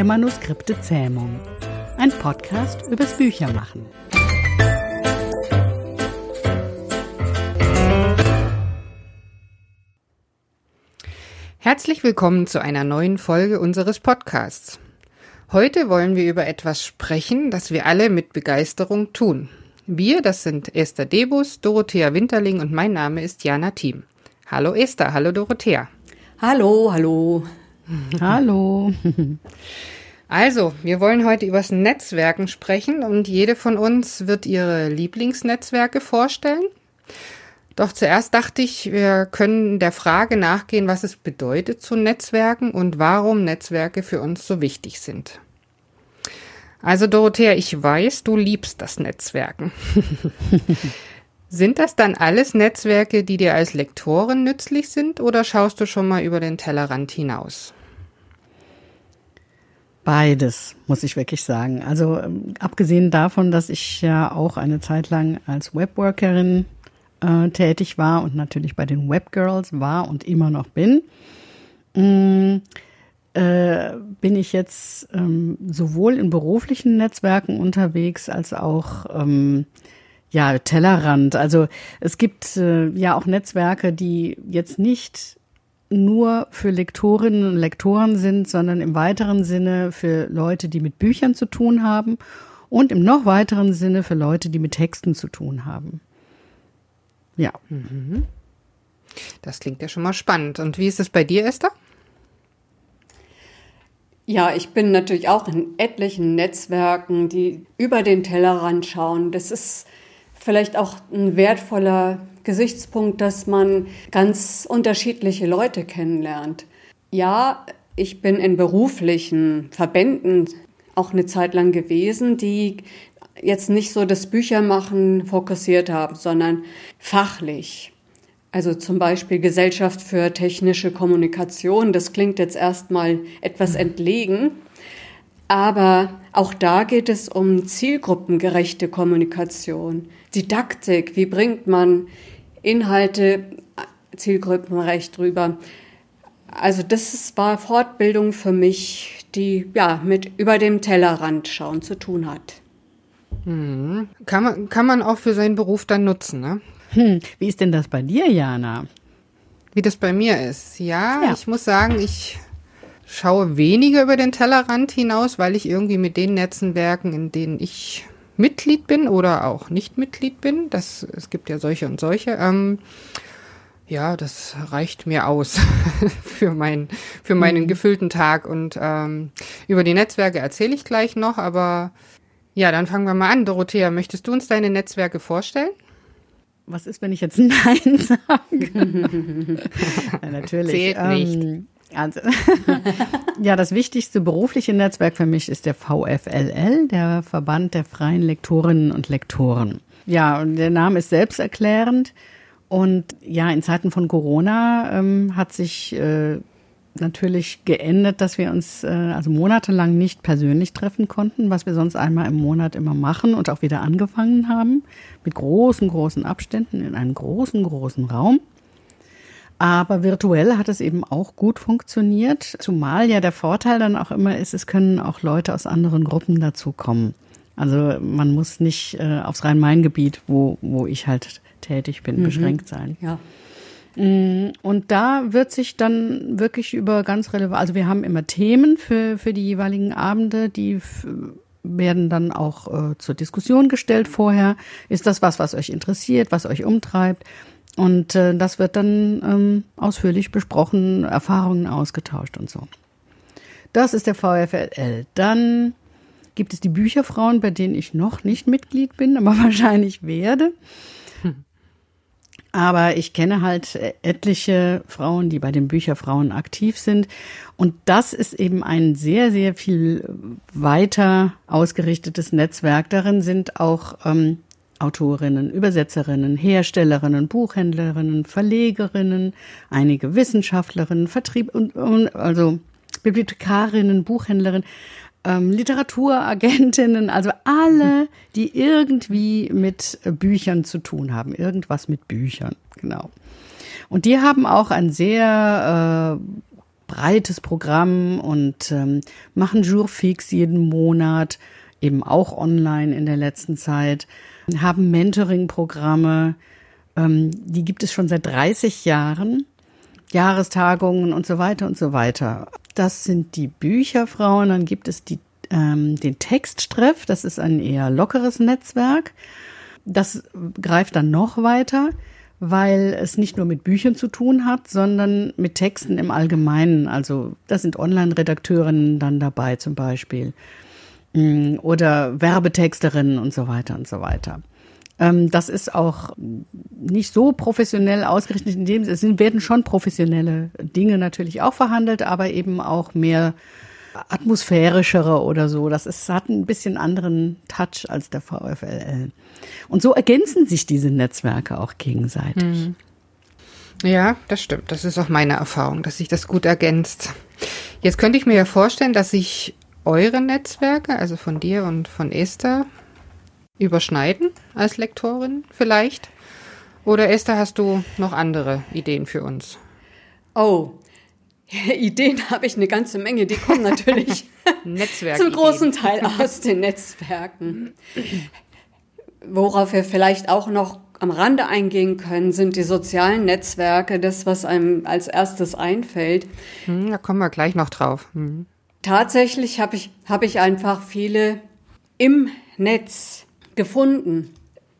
der Manuskripte Zähmung. Ein Podcast übers Büchermachen. Herzlich willkommen zu einer neuen Folge unseres Podcasts. Heute wollen wir über etwas sprechen, das wir alle mit Begeisterung tun. Wir, das sind Esther Debus, Dorothea Winterling und mein Name ist Jana Thiem. Hallo Esther, hallo Dorothea. Hallo, hallo. Hallo. Also, wir wollen heute übers Netzwerken sprechen und jede von uns wird ihre Lieblingsnetzwerke vorstellen. Doch zuerst dachte ich, wir können der Frage nachgehen, was es bedeutet zu Netzwerken und warum Netzwerke für uns so wichtig sind. Also Dorothea, ich weiß, du liebst das Netzwerken. sind das dann alles Netzwerke, die dir als Lektorin nützlich sind oder schaust du schon mal über den Tellerrand hinaus? Beides, muss ich wirklich sagen. Also ähm, abgesehen davon, dass ich ja auch eine Zeit lang als Webworkerin äh, tätig war und natürlich bei den Webgirls war und immer noch bin, mh, mm, äh, bin ich jetzt ähm, sowohl in beruflichen Netzwerken unterwegs als auch ähm, ja Tellerrand. Also es gibt äh, ja auch Netzwerke, die jetzt nicht nur für Lektorinnen und Lektoren sind, sondern im weiteren Sinne für Leute, die mit Büchern zu tun haben und im noch weiteren Sinne für Leute, die mit Texten zu tun haben. Ja. Mhm. Das klingt ja schon mal spannend. Und wie ist es bei dir, Esther? Ja, ich bin natürlich auch in etlichen Netzwerken, die über den Tellerrand schauen. Das ist vielleicht auch ein wertvoller Gesichtspunkt, dass man ganz unterschiedliche Leute kennenlernt. Ja, ich bin in beruflichen Verbänden auch eine Zeit lang gewesen, die jetzt nicht so das Büchermachen fokussiert haben, sondern fachlich. Also zum Beispiel Gesellschaft für technische Kommunikation. Das klingt jetzt erstmal etwas entlegen. Aber auch da geht es um zielgruppengerechte Kommunikation. Didaktik, wie bringt man Inhalte zielgruppenrecht rüber. Also das war Fortbildung für mich, die ja mit über dem Tellerrand schauen zu tun hat. Hm. Kann, man, kann man auch für seinen Beruf dann nutzen, ne? Hm. Wie ist denn das bei dir, Jana? Wie das bei mir ist. Ja, ja, ich muss sagen, ich schaue weniger über den Tellerrand hinaus, weil ich irgendwie mit den Netzwerken, in denen ich Mitglied bin oder auch nicht Mitglied bin. Das, es gibt ja solche und solche. Ähm, ja, das reicht mir aus für, mein, für meinen mhm. gefüllten Tag. Und ähm, über die Netzwerke erzähle ich gleich noch, aber ja, dann fangen wir mal an. Dorothea, möchtest du uns deine Netzwerke vorstellen? Was ist, wenn ich jetzt Nein sage? ja, natürlich. Zählt nicht. Also, ja, das wichtigste berufliche Netzwerk für mich ist der VFLL, der Verband der freien Lektorinnen und Lektoren. Ja, und der Name ist selbsterklärend. Und ja, in Zeiten von Corona ähm, hat sich äh, natürlich geändert, dass wir uns äh, also monatelang nicht persönlich treffen konnten, was wir sonst einmal im Monat immer machen und auch wieder angefangen haben, mit großen, großen Abständen in einem großen, großen Raum. Aber virtuell hat es eben auch gut funktioniert, zumal ja der Vorteil dann auch immer ist, es können auch Leute aus anderen Gruppen dazukommen. Also man muss nicht äh, aufs Rhein-Main-Gebiet, wo, wo ich halt tätig bin, mhm. beschränkt sein. Ja. Mm, und da wird sich dann wirklich über ganz relevant, also wir haben immer Themen für, für die jeweiligen Abende, die werden dann auch äh, zur Diskussion gestellt vorher. Ist das was, was euch interessiert, was euch umtreibt? Und äh, das wird dann ähm, ausführlich besprochen, Erfahrungen ausgetauscht und so. Das ist der VfLL. Dann gibt es die Bücherfrauen, bei denen ich noch nicht Mitglied bin, aber wahrscheinlich werde. Aber ich kenne halt etliche Frauen, die bei den Bücherfrauen aktiv sind. Und das ist eben ein sehr, sehr viel weiter ausgerichtetes Netzwerk. Darin sind auch ähm, Autorinnen, Übersetzerinnen, Herstellerinnen, Buchhändlerinnen, Verlegerinnen, einige Wissenschaftlerinnen, Vertrieb und, und also Bibliothekarinnen, Buchhändlerinnen, ähm, Literaturagentinnen, also alle, die irgendwie mit Büchern zu tun haben, irgendwas mit Büchern, genau. Und die haben auch ein sehr äh, breites Programm und ähm, machen Jourfix jeden Monat, eben auch online in der letzten Zeit, haben Mentoring-Programme, ähm, die gibt es schon seit 30 Jahren, Jahrestagungen und so weiter und so weiter. Das sind die Bücherfrauen, dann gibt es die, ähm, den Textstreff, das ist ein eher lockeres Netzwerk. Das greift dann noch weiter weil es nicht nur mit Büchern zu tun hat, sondern mit Texten im Allgemeinen. Also da sind Online-Redakteurinnen dann dabei zum Beispiel oder Werbetexterinnen und so weiter und so weiter. Ähm, das ist auch nicht so professionell ausgerichtet, in dem es werden schon professionelle Dinge natürlich auch verhandelt, aber eben auch mehr atmosphärischere oder so. Das ist, hat ein bisschen anderen Touch als der VfLL. Und so ergänzen sich diese Netzwerke auch gegenseitig. Mhm. Ja, das stimmt. Das ist auch meine Erfahrung, dass sich das gut ergänzt. Jetzt könnte ich mir ja vorstellen, dass sich eure Netzwerke, also von dir und von Esther, überschneiden als Lektorin vielleicht. Oder Esther, hast du noch andere Ideen für uns? Oh, Ideen habe ich eine ganze Menge, die kommen natürlich zum großen Teil aus den Netzwerken. Worauf wir vielleicht auch noch am Rande eingehen können, sind die sozialen Netzwerke, das, was einem als erstes einfällt. Hm, da kommen wir gleich noch drauf. Hm. Tatsächlich habe ich, hab ich einfach viele im Netz gefunden.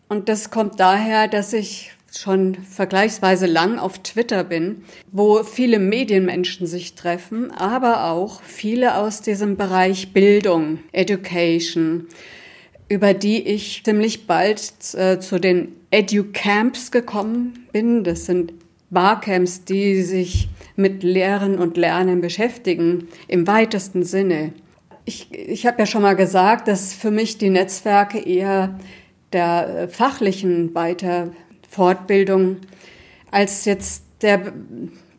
Und das kommt daher, dass ich schon vergleichsweise lang auf Twitter bin, wo viele Medienmenschen sich treffen, aber auch viele aus diesem Bereich Bildung, Education, über die ich ziemlich bald äh, zu den Educamps gekommen bin. Das sind Barcamps, die sich mit Lehren und Lernen beschäftigen, im weitesten Sinne. Ich, ich habe ja schon mal gesagt, dass für mich die Netzwerke eher der fachlichen Weiter Fortbildung als jetzt der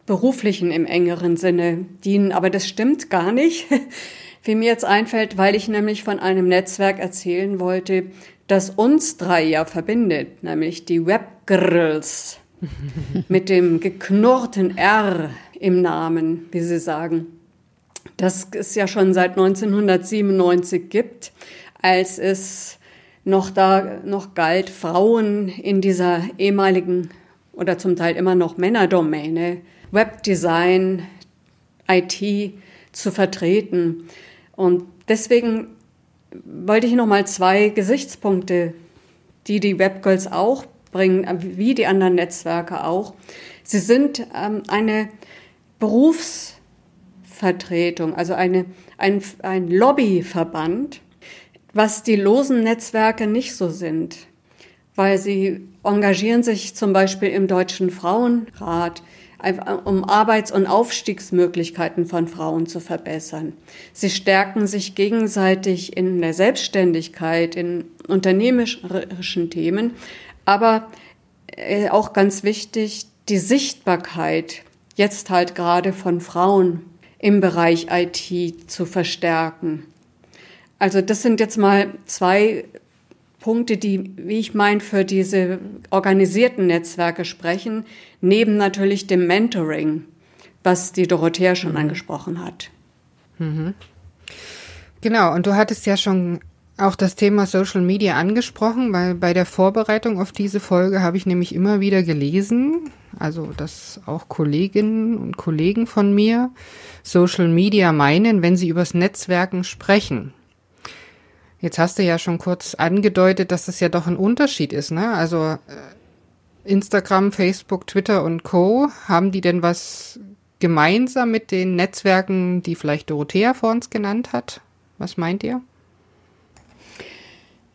beruflichen im engeren Sinne dienen. Aber das stimmt gar nicht, wie mir jetzt einfällt, weil ich nämlich von einem Netzwerk erzählen wollte, das uns drei ja verbindet, nämlich die Webgirls mit dem geknurrten R im Namen, wie sie sagen. Das es ja schon seit 1997 gibt, als es noch da noch galt, Frauen in dieser ehemaligen oder zum Teil immer noch Männerdomäne, Webdesign, IT zu vertreten. Und deswegen wollte ich noch mal zwei Gesichtspunkte, die die Webgirls auch bringen, wie die anderen Netzwerke auch. Sie sind ähm, eine Berufsvertretung, also eine, ein, ein Lobbyverband was die losen Netzwerke nicht so sind, weil sie engagieren sich zum Beispiel im Deutschen Frauenrat, um Arbeits- und Aufstiegsmöglichkeiten von Frauen zu verbessern. Sie stärken sich gegenseitig in der Selbstständigkeit, in unternehmerischen Themen, aber äh, auch ganz wichtig, die Sichtbarkeit jetzt halt gerade von Frauen im Bereich IT zu verstärken. Also das sind jetzt mal zwei Punkte, die, wie ich meine, für diese organisierten Netzwerke sprechen, neben natürlich dem Mentoring, was die Dorothea schon mhm. angesprochen hat. Mhm. Genau, und du hattest ja schon auch das Thema Social Media angesprochen, weil bei der Vorbereitung auf diese Folge habe ich nämlich immer wieder gelesen, also dass auch Kolleginnen und Kollegen von mir Social Media meinen, wenn sie übers Netzwerken sprechen. Jetzt hast du ja schon kurz angedeutet, dass das ja doch ein Unterschied ist, ne? Also äh, Instagram, Facebook, Twitter und Co. Haben die denn was gemeinsam mit den Netzwerken, die vielleicht Dorothea vor uns genannt hat? Was meint ihr?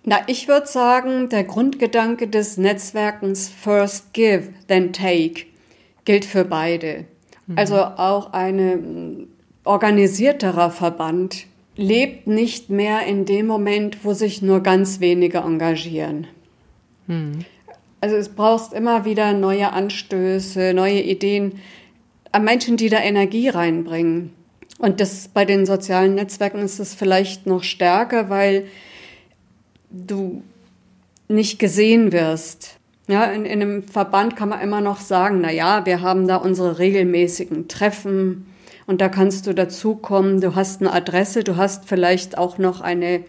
Na, ich würde sagen, der Grundgedanke des Netzwerkens First Give, then Take gilt für beide. Mhm. Also auch ein organisierterer Verband lebt nicht mehr in dem Moment, wo sich nur ganz wenige engagieren. Hm. Also es brauchst immer wieder neue Anstöße, neue Ideen, Menschen, die da Energie reinbringen. Und das bei den sozialen Netzwerken ist es vielleicht noch stärker, weil du nicht gesehen wirst. Ja, in, in einem Verband kann man immer noch sagen, na ja, wir haben da unsere regelmäßigen Treffen Und da kannst du dazukommen, du hast eine Adresse, du hast vielleicht auch noch eine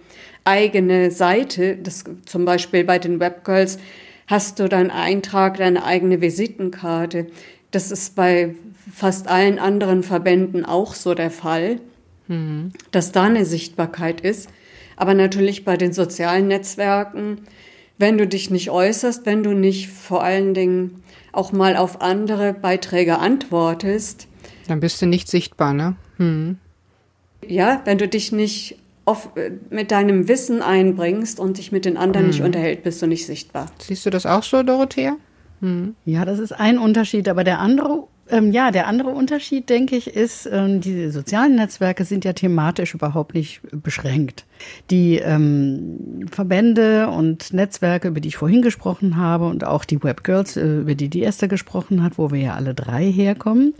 eigene Seite. Das, zum Beispiel bei den Webgirls hast du deinen Eintrag, deine eigene Visitenkarte. Das ist bei fast allen anderen Verbänden auch so der Fall, mhm. dass da eine Sichtbarkeit ist. Aber natürlich bei den sozialen Netzwerken, wenn du dich nicht äußerst, wenn du nicht vor allen Dingen auch mal auf andere Beiträge antwortest. Dann bist du nicht sichtbar, ne? Hm. Ja, wenn du dich nicht auf, mit deinem Wissen einbringst und dich mit den anderen hm. nicht unterhält, bist du nicht sichtbar. Siehst du das auch so, Dorothea? Hm. Ja, das ist ein Unterschied, aber der andere ähm, ja, der andere Unterschied, denke ich, ist, ähm, die sozialen Netzwerke sind ja thematisch überhaupt nicht beschränkt. Die ähm, Verbände und Netzwerke, über die ich vorhin gesprochen habe, und auch die Webgirls, äh, über die die Esther gesprochen hat, wo wir ja alle drei herkommen,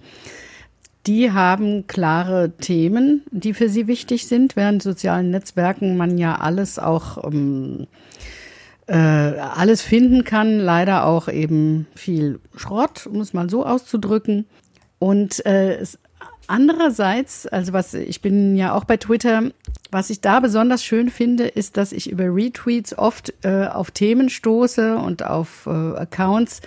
die haben klare Themen, die für sie wichtig sind, während sozialen Netzwerken man ja alles auch ähm, äh, alles finden kann, leider auch eben viel Schrott, um es mal so auszudrücken. Und äh, andererseits, also was ich bin ja auch bei Twitter, was ich da besonders schön finde, ist, dass ich über Retweets oft äh, auf Themen stoße und auf äh, Accounts,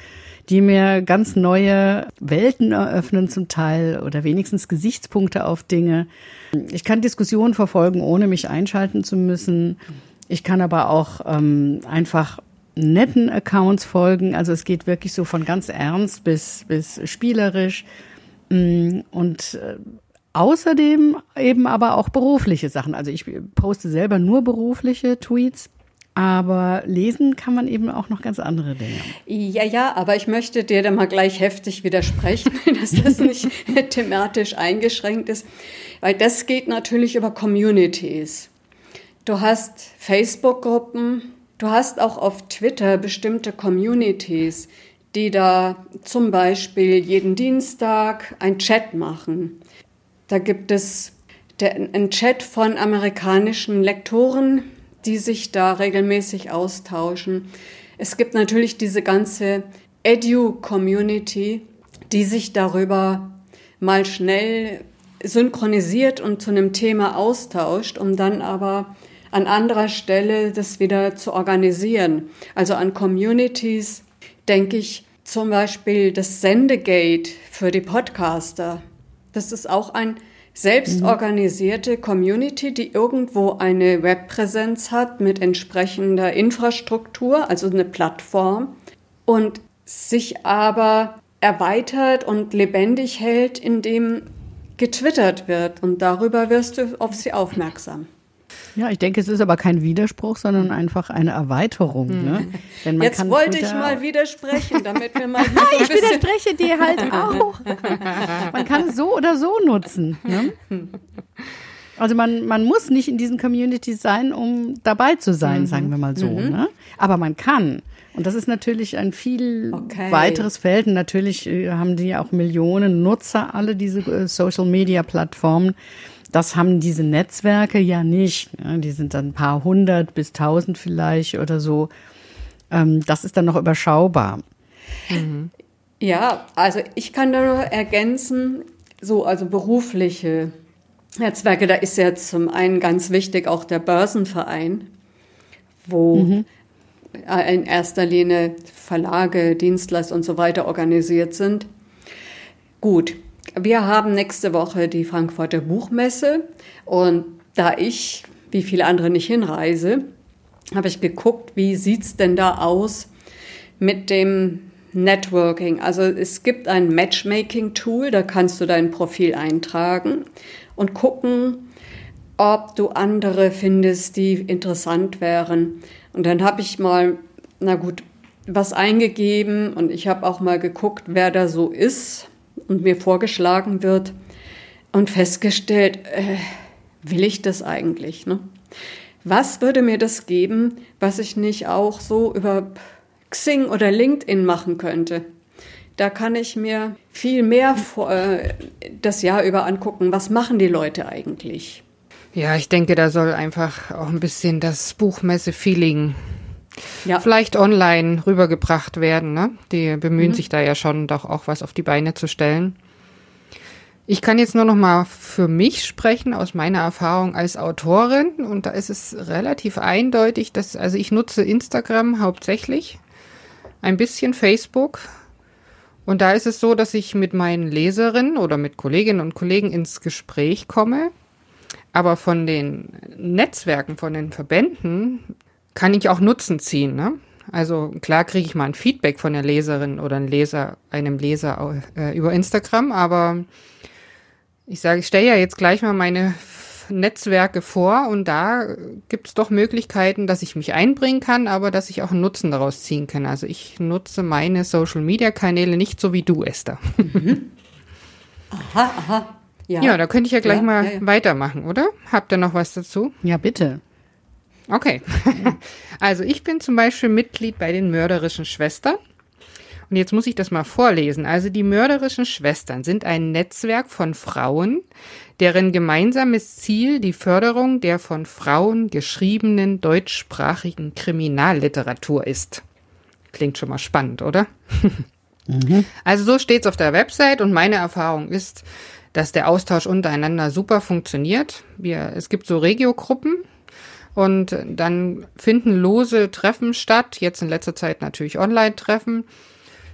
die mir ganz neue Welten eröffnen zum Teil oder wenigstens Gesichtspunkte auf Dinge. Ich kann Diskussionen verfolgen, ohne mich einschalten zu müssen. Ich kann aber auch ähm, einfach netten Accounts folgen. Also es geht wirklich so von ganz ernst bis, bis spielerisch. Mm, und äh, außerdem eben aber auch berufliche Sachen. Also ich poste selber nur berufliche Tweets. Aber lesen kann man eben auch noch ganz andere Dinge. Ja, ja, aber ich möchte dir da mal gleich heftig widersprechen, dass das nicht thematisch eingeschränkt ist, weil das geht natürlich über Communities. Du hast Facebook-Gruppen, du hast auch auf Twitter bestimmte Communities, die da zum Beispiel jeden Dienstag ein Chat machen. Da gibt es einen Chat von amerikanischen Lektoren, die sich da regelmäßig austauschen. Es gibt natürlich diese ganze Edu-Community, die sich darüber mal schnell synchronisiert und zu einem Thema austauscht, um dann aber an anderer Stelle das wieder zu organisieren. Also an Communities denke ich zum Beispiel das Sendegate für die Podcaster. Das ist auch ein selbstorganisierte Community, die irgendwo eine Webpräsenz hat mit entsprechender Infrastruktur, also eine Plattform und sich aber erweitert und lebendig hält, indem getwittert wird und darüber wirst du auf sie aufmerksam. Ja, ich denke, es ist aber kein Widerspruch, sondern einfach eine Erweiterung. Hm. Ne? Jetzt wollte Twitter ich mal widersprechen, damit wir mal. ich widerspreche dir halt auch. man kann es so oder so nutzen. Ne? Also man, man muss nicht in diesen Communities sein, um dabei zu sein, mhm. sagen wir mal so. Mhm. Ne? Aber man kann. Und das ist natürlich ein viel okay. weiteres Feld. Und natürlich äh, haben die auch Millionen Nutzer, alle diese äh, Social-Media-Plattformen. Das haben diese Netzwerke ja nicht. Die sind dann ein paar hundert bis tausend vielleicht oder so. Ähm, das ist dann noch überschaubar. Mhm. Ja, also ich kann da nur ergänzen, so also berufliche Netzwerke, da ist ja zum einen ganz wichtig auch der Börsenverein, wo mhm. In erster Linie Verlage, Dienstleister und so weiter organisiert sind. Gut, wir haben nächste Woche die Frankfurter Buchmesse und da ich, wie viele andere, nicht hinreise, habe ich geguckt, wie sieht's denn da aus mit dem Networking. Also es gibt ein Matchmaking-Tool, da kannst du dein Profil eintragen und gucken, ob du andere findest, die interessant wären. Und dann habe ich mal, na gut, was eingegeben und ich habe auch mal geguckt, wer da so ist und mir vorgeschlagen wird und festgestellt, äh, will ich das eigentlich? Ne? Was würde mir das geben, was ich nicht auch so über Xing oder LinkedIn machen könnte? Da kann ich mir viel mehr äh, das Jahr über angucken. Was machen die Leute eigentlich? Ja, ich denke, da soll einfach auch ein bisschen das Buchmesse-Feeling ja. vielleicht online rübergebracht werden. Ne? Die bemühen mhm. sich da ja schon, doch auch was auf die Beine zu stellen. Ich kann jetzt nur noch mal für mich sprechen aus meiner Erfahrung als Autorin und da ist es relativ eindeutig, dass also ich nutze Instagram hauptsächlich, ein bisschen Facebook und da ist es so, dass ich mit meinen Leserinnen oder mit Kolleginnen und Kollegen ins Gespräch komme, aber von den Netzwerken, von den Verbänden kann ich auch Nutzen ziehen. Ne? Also klar kriege ich mal ein Feedback von der Leserin oder einem Leser, einem Leser äh, über Instagram, aber ich sage, ich stelle ja jetzt gleich mal meine Netzwerke vor und da gibt es doch Möglichkeiten, dass ich mich einbringen kann, aber dass ich auch einen Nutzen daraus ziehen kann. Also ich nutze meine Social-Media-Kanäle nicht so wie du, Esther. Mhm. Aha, aha. Ja. ja, da könnte ich ja gleich ja, mal ja, weitermachen, oder? Habt ihr noch was dazu? Ja, bitte. Okay. Also ich bin zum Beispiel Mitglied bei den mörderischen Schwestern. Und jetzt muss ich das mal vorlesen. Also die mörderischen Schwestern sind ein Netzwerk von Frauen, deren gemeinsames Ziel die Förderung der von Frauen geschriebenen deutschsprachigen Kriminalliteratur ist. Klingt schon mal spannend, oder? Mhm. Also so steht's auf der Website und meine Erfahrung ist, dass der Austausch untereinander super funktioniert. Wir, es gibt so Regiogruppen, und dann finden lose Treffen statt, jetzt in letzter Zeit natürlich Online-Treffen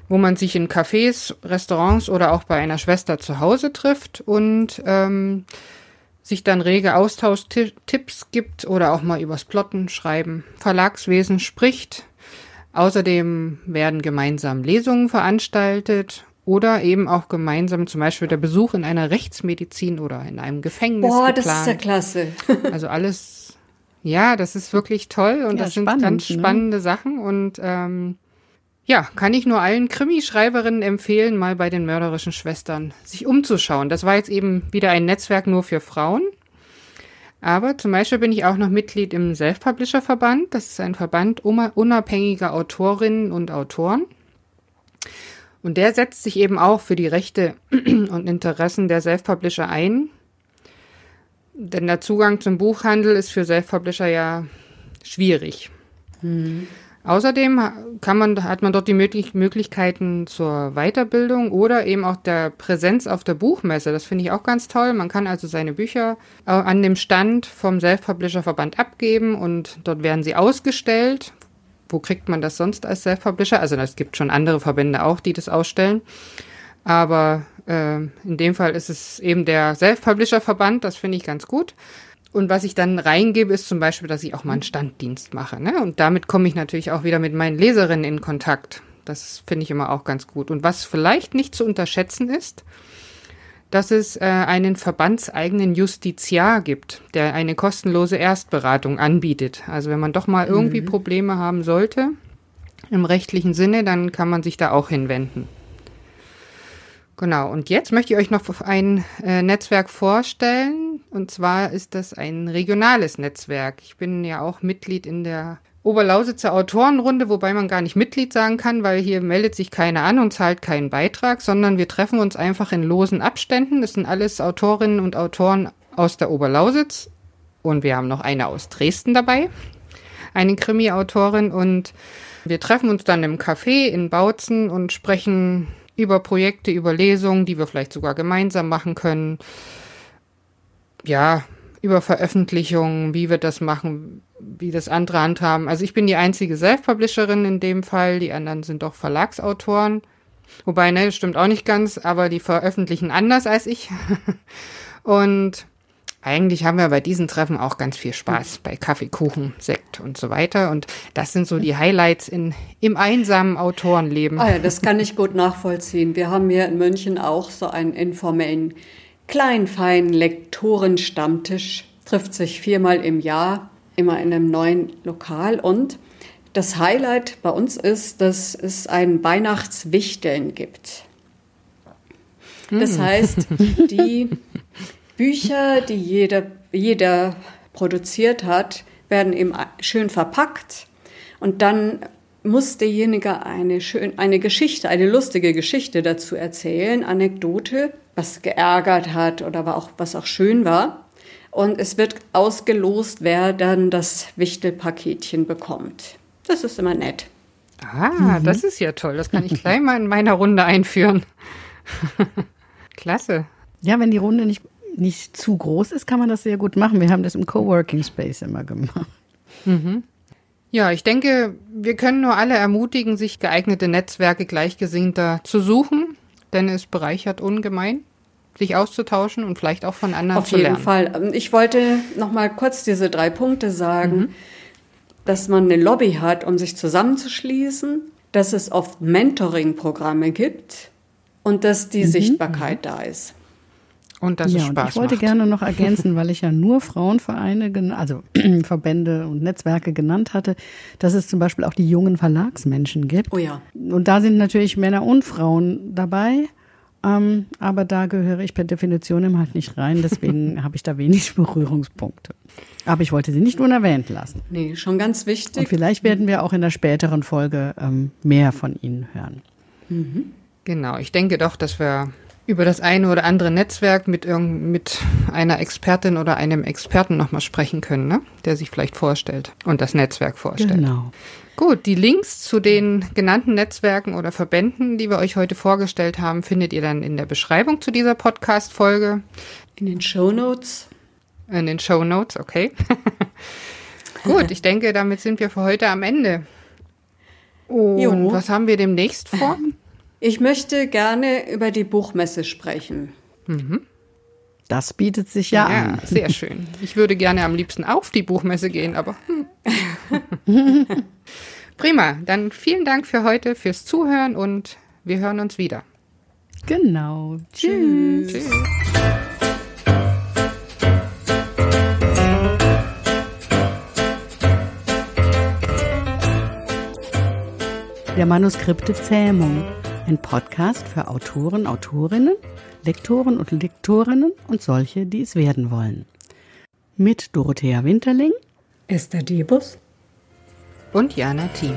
wo man sich in Cafés, Restaurants oder auch bei einer Schwester zu Hause trifft und ähm, sich dann rege Austausch-Tipps gibt oder auch mal übers Plotten, Schreiben, Verlagswesen spricht. Außerdem werden gemeinsam Lesungen veranstaltet oder eben auch gemeinsam zum Beispiel der Besuch in einer Rechtsmedizin oder in einem Gefängnis. Boah, geplant. das ist ja klasse. also alles, ja, das ist wirklich toll und ja, das spannend, sind ganz ne? spannende ne? Sachen und ähm, ja, kann ich nur allen Krimischreiberinnen empfehlen, mal bei den mörderischen Schwestern sich umzuschauen. Das war jetzt eben wieder ein Netzwerk nur für Frauen. Aber zum Beispiel bin ich auch noch Mitglied im Self-Publisher-Verband. Das ist ein Verband unabhängiger Autorinnen und Autoren. Und der setzt sich eben auch für die Rechte und Interessen der Self-Publisher ein. Denn der Zugang zum Buchhandel ist für Self-Publisher ja schwierig. Mhm. Außerdem kann man, hat man dort die Möglich Möglichkeiten zur Weiterbildung oder eben auch der Präsenz auf der Buchmesse. Das finde ich auch ganz toll. Man kann also seine Bücher äh, an dem Stand vom Self-Publisher-Verband abgeben und dort werden sie ausgestellt. Wo kriegt man das sonst als Self-Publisher? Also es gibt schon andere Verbände auch, die das ausstellen. Aber äh, in dem Fall ist es eben der Self-Publisher-Verband. Das finde ich ganz gut. Und was ich dann reingebe, ist zum Beispiel, dass ich auch mal einen Standdienst mache. Ne? Und damit komme ich natürlich auch wieder mit meinen Leserinnen in Kontakt. Das finde ich immer auch ganz gut. Und was vielleicht nicht zu unterschätzen ist, dass es äh, einen verbandseigenen Justiziar gibt, der eine kostenlose Erstberatung anbietet. Also wenn man doch mal irgendwie mhm. Probleme haben sollte im rechtlichen Sinne, dann kann man sich da auch hinwenden. Genau, und jetzt möchte ich euch noch ein äh, Netzwerk vorstellen. Und zwar ist das ein regionales Netzwerk. Ich bin ja auch Mitglied in der Oberlausitzer Autorenrunde, wobei man gar nicht Mitglied sagen kann, weil hier meldet sich keiner an und zahlt keinen Beitrag, sondern wir treffen uns einfach in losen Abständen. Das sind alles Autorinnen und Autoren aus der Oberlausitz. Und wir haben noch eine aus Dresden dabei, eine Krimi-Autorin. Und wir treffen uns dann im Café in Bautzen und sprechen über Projekte, über Lesungen, die wir vielleicht sogar gemeinsam machen können. Ja, über Veröffentlichungen, wie wir das machen, wie das andere handhaben. Also ich bin die einzige Self-Publisherin in dem Fall, die anderen sind doch Verlagsautoren. Wobei, ne, stimmt auch nicht ganz, aber die veröffentlichen anders als ich. Und eigentlich haben wir bei diesen Treffen auch ganz viel Spaß bei Kaffee, Kuchen, Sekt und so weiter. Und das sind so die Highlights in, im einsamen Autorenleben. Ah ja, das kann ich gut nachvollziehen. Wir haben hier in München auch so einen informellen, kleinen, feinen Lektorenstammtisch. Trifft sich viermal im Jahr, immer in einem neuen Lokal. Und das Highlight bei uns ist, dass es ein Weihnachtswichteln gibt. Das hm. heißt, die Bücher, die jeder, jeder produziert hat, werden eben schön verpackt und dann muss derjenige eine, schön, eine Geschichte, eine lustige Geschichte dazu erzählen, Anekdote, was geärgert hat oder auch, was auch schön war. Und es wird ausgelost, wer dann das Wichtelpaketchen bekommt. Das ist immer nett. Ah, mhm. das ist ja toll. Das kann ich gleich mal in meiner Runde einführen. Klasse. Ja, wenn die Runde nicht, nicht zu groß ist, kann man das sehr gut machen. Wir haben das im Coworking Space immer gemacht. Mhm. Ja, ich denke, wir können nur alle ermutigen, sich geeignete Netzwerke Gleichgesinnter zu suchen, denn es bereichert ungemein, sich auszutauschen und vielleicht auch von anderen Auf zu lernen. Auf jeden Fall. Ähm, ich wollte noch mal kurz diese drei Punkte sagen, mhm. dass man eine Lobby hat, um sich zusammenzuschließen, dass es oft Mentoring-Programme gibt und dass die mhm. Sichtbarkeit da ist. Und dass ja, es Spaß ich wollte macht. gerne noch ergänzen, weil ich ja nur Frauenvereine, also Verbände und Netzwerke genannt hatte, dass es zum Beispiel auch die jungen Verlagsmenschen gibt. Oh ja. Und da sind natürlich Männer und Frauen dabei. Ähm, aber da gehöre ich per Definition halt nicht rein, deswegen habe ich da wenig Berührungspunkte. Aber ich wollte sie nicht unerwähnt lassen. Nee, schon ganz wichtig. Und vielleicht werden wir auch in der späteren Folge ähm, mehr von Ihnen hören. Mhm. Genau, ich denke doch, dass wir über das eine oder andere Netzwerk mit, mit einer Expertin oder einem Experten nochmal sprechen können, ne? der sich vielleicht vorstellt und das Netzwerk vorstellt. Genau. Gut, die Links zu den genannten Netzwerken oder Verbänden, die wir euch heute vorgestellt haben, findet ihr dann in der Beschreibung zu dieser Podcast-Folge. In den Show Notes. In den Show Notes, okay. Gut, ich denke, damit sind wir für heute am Ende. Und jo. was haben wir demnächst vor? Ich möchte gerne über die Buchmesse sprechen. Mhm. Das bietet sich ja, ja an. Sehr schön. Ich würde gerne am liebsten auf die Buchmesse gehen, aber. Hm. Prima. Dann vielen Dank für heute, fürs Zuhören und wir hören uns wieder. Genau. Tschüss. Tschüss. Der Manuskripte Zähmung ein Podcast für Autoren, Autorinnen, Lektoren und Lektorinnen und solche, die es werden wollen. Mit Dorothea Winterling, Esther Debus und Jana Thiem.